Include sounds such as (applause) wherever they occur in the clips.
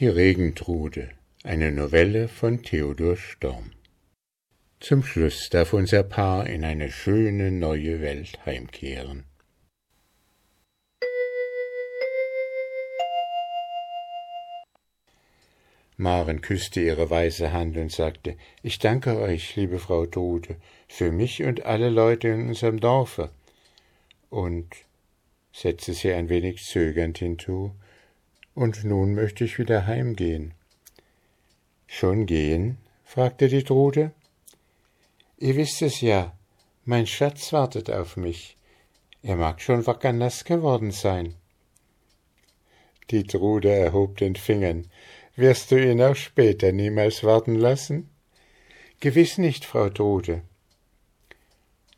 Die Regentrude, eine Novelle von Theodor Storm. Zum Schluss darf unser Paar in eine schöne neue Welt heimkehren. Maren küsste ihre weiße Hand und sagte, ich danke euch, liebe Frau Trude, für mich und alle Leute in unserem Dorfe. Und setzte sie ein wenig zögernd hinzu, und nun möchte ich wieder heimgehen. Schon gehen? fragte die Trude. Ihr wisst es ja, mein Schatz wartet auf mich. Er mag schon wackernass geworden sein. Die Trude erhob den Fingern. Wirst du ihn auch später niemals warten lassen? Gewiss nicht, Frau Trude.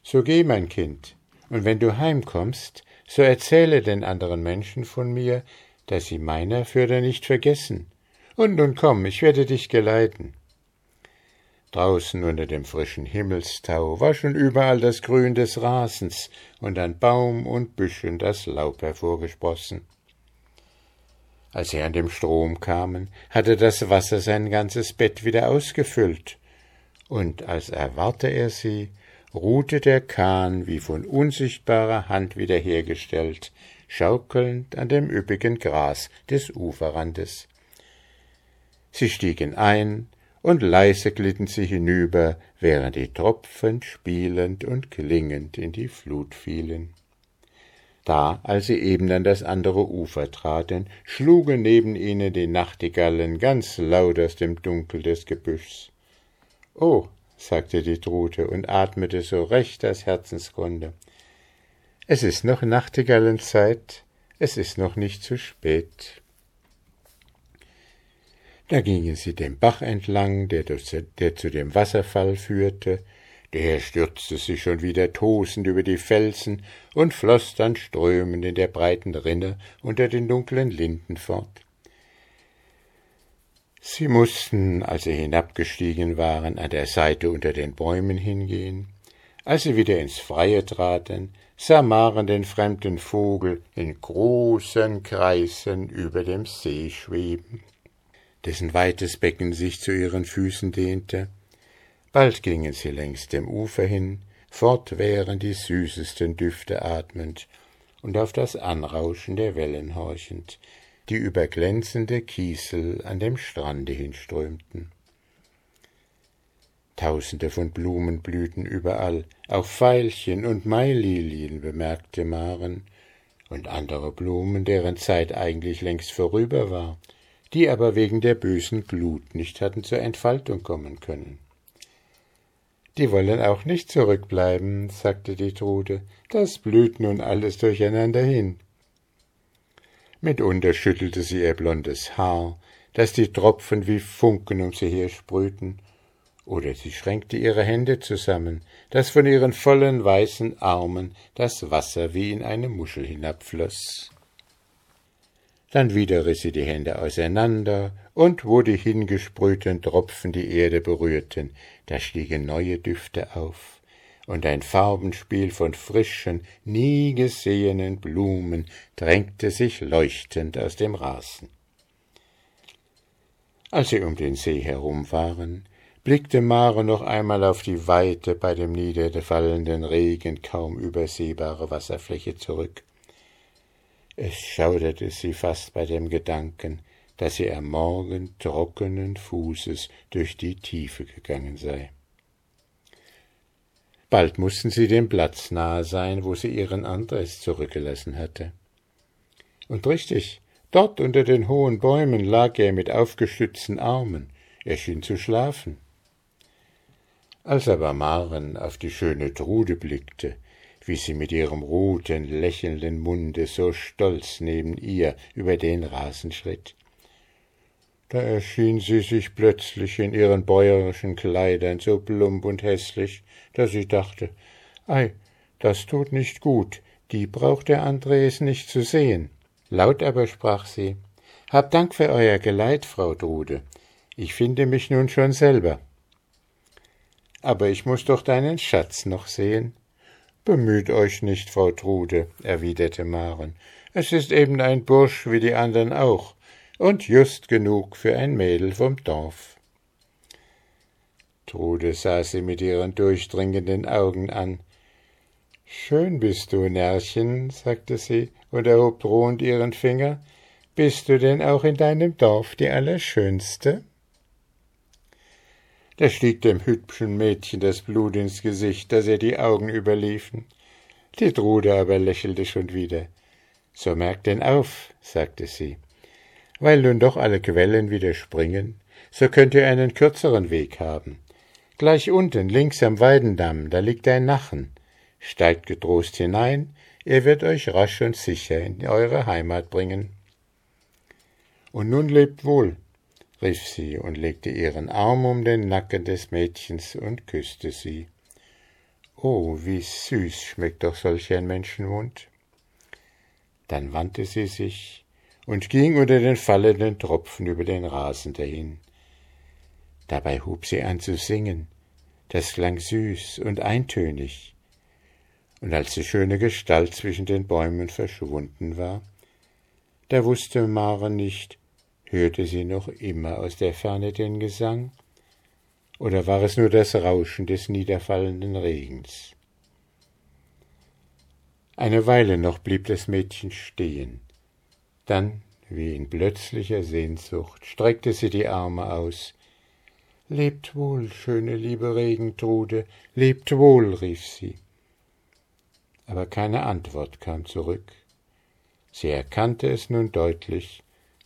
So geh, mein Kind, und wenn du heimkommst, so erzähle den anderen Menschen von mir, dass sie meiner Fürder nicht vergessen. Und nun komm, ich werde dich geleiten. Draußen unter dem frischen Himmelstau war schon überall das Grün des Rasens und an Baum und Büschen das Laub hervorgesprossen. Als sie an dem Strom kamen, hatte das Wasser sein ganzes Bett wieder ausgefüllt, und als erwarte er sie, ruhte der Kahn wie von unsichtbarer Hand wiederhergestellt schaukelnd an dem üppigen Gras des Uferrandes. Sie stiegen ein, und leise glitten sie hinüber, während die Tropfen spielend und klingend in die Flut fielen. Da, als sie eben an das andere Ufer traten, schlugen neben ihnen die Nachtigallen ganz laut aus dem Dunkel des Gebüschs. Oh, sagte die Trute und atmete so recht aus Herzensgrunde. Es ist noch Nachtigallenzeit, es ist noch nicht zu spät. Da gingen sie den Bach entlang, der, der zu dem Wasserfall führte, der stürzte sich schon wieder tosend über die Felsen und floß dann strömend in der breiten Rinne unter den dunklen Linden fort. Sie mussten, als sie hinabgestiegen waren, an der Seite unter den Bäumen hingehen. Als sie wieder ins Freie traten, sah Maren den fremden Vogel in großen Kreisen über dem See schweben, dessen weites Becken sich zu ihren Füßen dehnte. Bald gingen sie längs dem Ufer hin, fortwährend die süßesten Düfte atmend und auf das Anrauschen der Wellen horchend, die über glänzende Kiesel an dem Strande hinströmten. Tausende von Blumen blühten überall, auch Veilchen und Maililien bemerkte Maren, und andere Blumen, deren Zeit eigentlich längst vorüber war, die aber wegen der bösen Glut nicht hatten zur Entfaltung kommen können. Die wollen auch nicht zurückbleiben, sagte die Trude, das blüht nun alles durcheinander hin. Mitunter schüttelte sie ihr blondes Haar, dass die Tropfen wie Funken um sie her sprühten, oder sie schränkte ihre Hände zusammen, dass von ihren vollen weißen Armen das Wasser wie in eine Muschel hinabfloß. Dann wieder riß sie die Hände auseinander, und wo die hingesprühten Tropfen die Erde berührten, da stiegen neue Düfte auf, und ein Farbenspiel von frischen, nie gesehenen Blumen drängte sich leuchtend aus dem Rasen. Als sie um den See herum waren, blickte Mare noch einmal auf die weite, bei dem niederfallenden Regen kaum übersehbare Wasserfläche zurück. Es schauderte sie fast bei dem Gedanken, dass sie am Morgen trockenen Fußes durch die Tiefe gegangen sei. Bald mussten sie dem Platz nahe sein, wo sie ihren Andres zurückgelassen hatte. Und richtig, dort unter den hohen Bäumen lag er mit aufgestützten Armen, er schien zu schlafen. Als aber Maren auf die schöne Trude blickte, wie sie mit ihrem roten, lächelnden Munde so stolz neben ihr über den Rasen schritt, da erschien sie sich plötzlich in ihren bäuerischen Kleidern so plump und hässlich, dass sie dachte, ei, das tut nicht gut, die braucht der Andres nicht zu sehen. Laut aber sprach sie, Hab Dank für euer Geleit, Frau Trude, ich finde mich nun schon selber. Aber ich muss doch deinen Schatz noch sehen. Bemüht euch nicht, Frau Trude, erwiderte Maren. Es ist eben ein Bursch wie die andern auch, und just genug für ein Mädel vom Dorf. Trude sah sie mit ihren durchdringenden Augen an. Schön bist du, Närrchen, sagte sie und erhob drohend ihren Finger. Bist du denn auch in deinem Dorf die Allerschönste? Da stieg dem hübschen Mädchen das Blut ins Gesicht, dass ihr die Augen überliefen. Die Trude aber lächelte schon wieder. So merkt denn auf, sagte sie. Weil nun doch alle Quellen wieder springen, so könnt ihr einen kürzeren Weg haben. Gleich unten, links am Weidendamm, da liegt ein Nachen. Steigt getrost hinein, er wird euch rasch und sicher in eure Heimat bringen. Und nun lebt wohl, rief sie und legte ihren Arm um den Nacken des Mädchens und küsste sie. Oh, wie süß schmeckt doch solch ein Menschenmund. Dann wandte sie sich und ging unter den fallenden Tropfen über den Rasen dahin. Dabei hub sie an zu singen, das klang süß und eintönig, und als die schöne Gestalt zwischen den Bäumen verschwunden war, da wusste Maren nicht, hörte sie noch immer aus der Ferne den Gesang, oder war es nur das Rauschen des niederfallenden Regens? Eine Weile noch blieb das Mädchen stehen, dann, wie in plötzlicher Sehnsucht, streckte sie die Arme aus. Lebt wohl, schöne liebe Regentrude, lebt wohl, rief sie. Aber keine Antwort kam zurück. Sie erkannte es nun deutlich,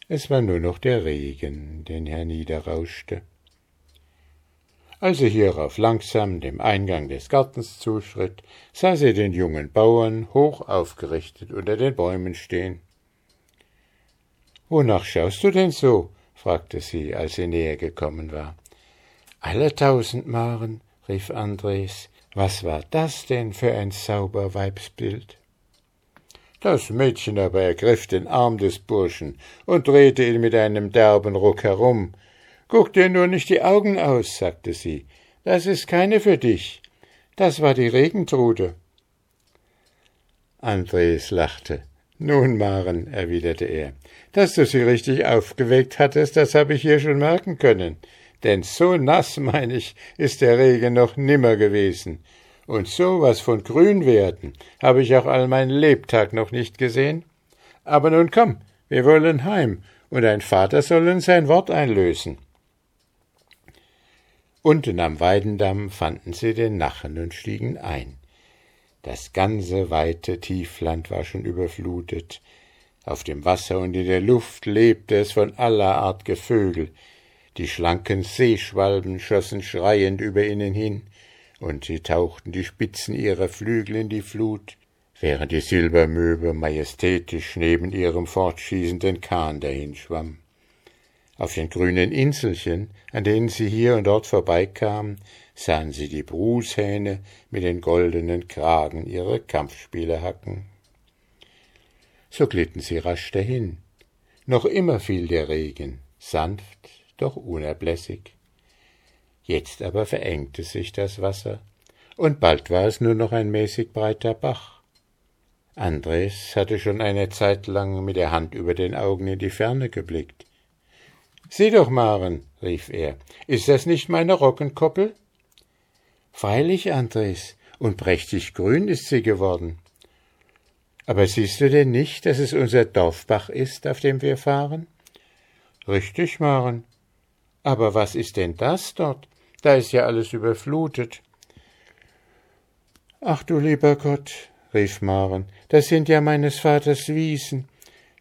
es war nur noch der Regen, den herniederrauschte. Als sie hierauf langsam dem Eingang des Gartens zuschritt, sah sie den jungen Bauern hoch aufgerichtet unter den Bäumen stehen. Wonach schaust du denn so? fragte sie, als sie näher gekommen war. Alle tausend Maren, rief Andres, was war das denn für ein sauber Weibsbild? Das Mädchen aber ergriff den Arm des Burschen und drehte ihn mit einem derben Ruck herum. Guck dir nur nicht die Augen aus, sagte sie. Das ist keine für dich. Das war die Regentrude. Andres lachte. Nun, Maren, erwiderte er, dass du sie richtig aufgeweckt hattest, das habe ich hier schon merken können. Denn so nass, (laughs) mein ich, ist der Regen noch nimmer gewesen. Und so was von grün werden habe ich auch all mein Lebtag noch nicht gesehen. Aber nun komm, wir wollen heim, und dein Vater soll uns sein Wort einlösen. Unten am Weidendamm fanden sie den Nachen und stiegen ein. Das ganze weite Tiefland war schon überflutet. Auf dem Wasser und in der Luft lebte es von aller Art Gevögel. Die schlanken Seeschwalben schossen schreiend über ihnen hin, und sie tauchten die Spitzen ihrer Flügel in die Flut, während die Silbermöwe majestätisch neben ihrem fortschießenden Kahn dahinschwamm. Auf den grünen Inselchen, an denen sie hier und dort vorbeikamen, sahen sie die Brushähne mit den goldenen Kragen ihre Kampfspiele hacken. So glitten sie rasch dahin. Noch immer fiel der Regen, sanft, doch unablässig. Jetzt aber verengte sich das Wasser, und bald war es nur noch ein mäßig breiter Bach. Andres hatte schon eine Zeit lang mit der Hand über den Augen in die Ferne geblickt. Sieh doch, Maren, rief er, ist das nicht meine Rockenkoppel? Freilich, Andres, und prächtig grün ist sie geworden. Aber siehst du denn nicht, dass es unser Dorfbach ist, auf dem wir fahren? Richtig, Maren. Aber was ist denn das dort? Da ist ja alles überflutet. Ach du lieber Gott, rief Maren, das sind ja meines Vaters Wiesen.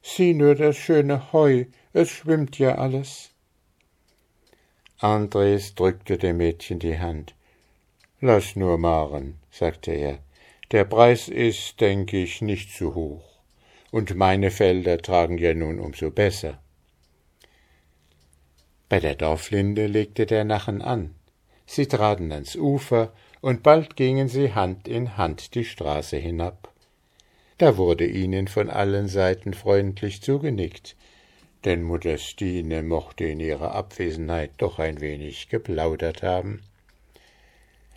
Sieh nur das schöne Heu, es schwimmt ja alles. Andres drückte dem Mädchen die Hand. Lass nur, Maren, sagte er. Der Preis ist, denke ich, nicht zu hoch. Und meine Felder tragen ja nun umso besser. Bei der Dorflinde legte der Nachen an. Sie traten ans Ufer, und bald gingen sie Hand in Hand die Straße hinab. Da wurde ihnen von allen Seiten freundlich zugenickt, denn Modestine mochte in ihrer Abwesenheit doch ein wenig geplaudert haben.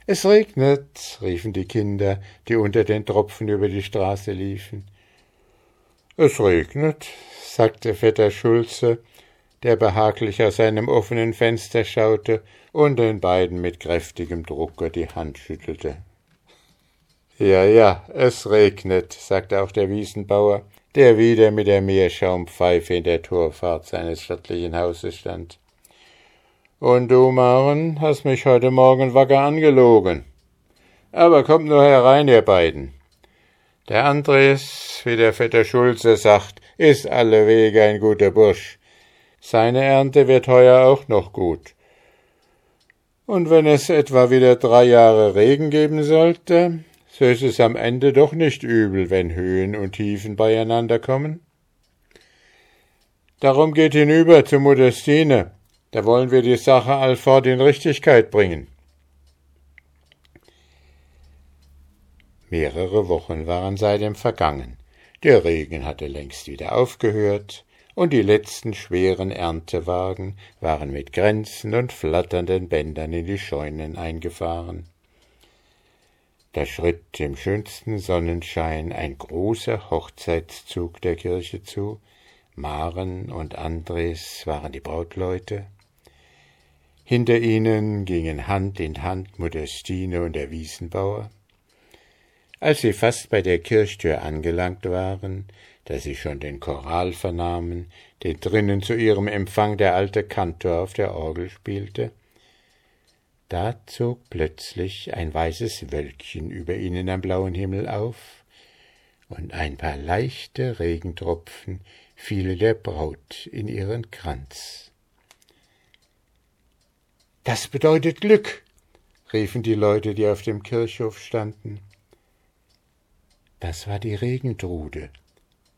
Es regnet, riefen die Kinder, die unter den Tropfen über die Straße liefen. Es regnet, sagte Vetter Schulze, der behaglich aus seinem offenen Fenster schaute und den beiden mit kräftigem Drucke die Hand schüttelte. Ja, ja, es regnet, sagte auch der Wiesenbauer, der wieder mit der Meerschaumpfeife in der Torfahrt seines stattlichen Hauses stand. Und du, Maren, hast mich heute Morgen wacker angelogen. Aber kommt nur herein, ihr beiden. Der Andres, wie der Vetter Schulze sagt, ist alle Wege ein guter Bursch. Seine Ernte wird heuer auch noch gut. Und wenn es etwa wieder drei Jahre Regen geben sollte, so ist es am Ende doch nicht übel, wenn Höhen und Tiefen beieinander kommen. Darum geht hinüber zu Modestine, da wollen wir die Sache allfort in Richtigkeit bringen. Mehrere Wochen waren seitdem vergangen. Der Regen hatte längst wieder aufgehört, und die letzten schweren Erntewagen waren mit Grenzen und flatternden Bändern in die Scheunen eingefahren. Da schritt im schönsten Sonnenschein ein großer Hochzeitszug der Kirche zu. Maren und Andres waren die Brautleute. Hinter ihnen gingen Hand in Hand Modestine und der Wiesenbauer. Als sie fast bei der Kirchtür angelangt waren, da sie schon den Choral vernahmen, den drinnen zu ihrem Empfang der alte Kantor auf der Orgel spielte, da zog plötzlich ein weißes Wölkchen über ihnen am blauen Himmel auf, und ein paar leichte Regentropfen fielen der Braut in ihren Kranz. Das bedeutet Glück, riefen die Leute, die auf dem Kirchhof standen. Das war die Regentrude,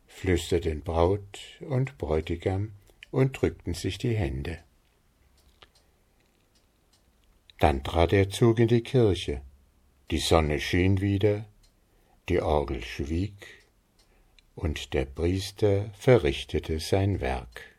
flüsterten Braut und Bräutigam und drückten sich die Hände. Dann trat der Zug in die Kirche, die Sonne schien wieder, die Orgel schwieg, und der Priester verrichtete sein Werk.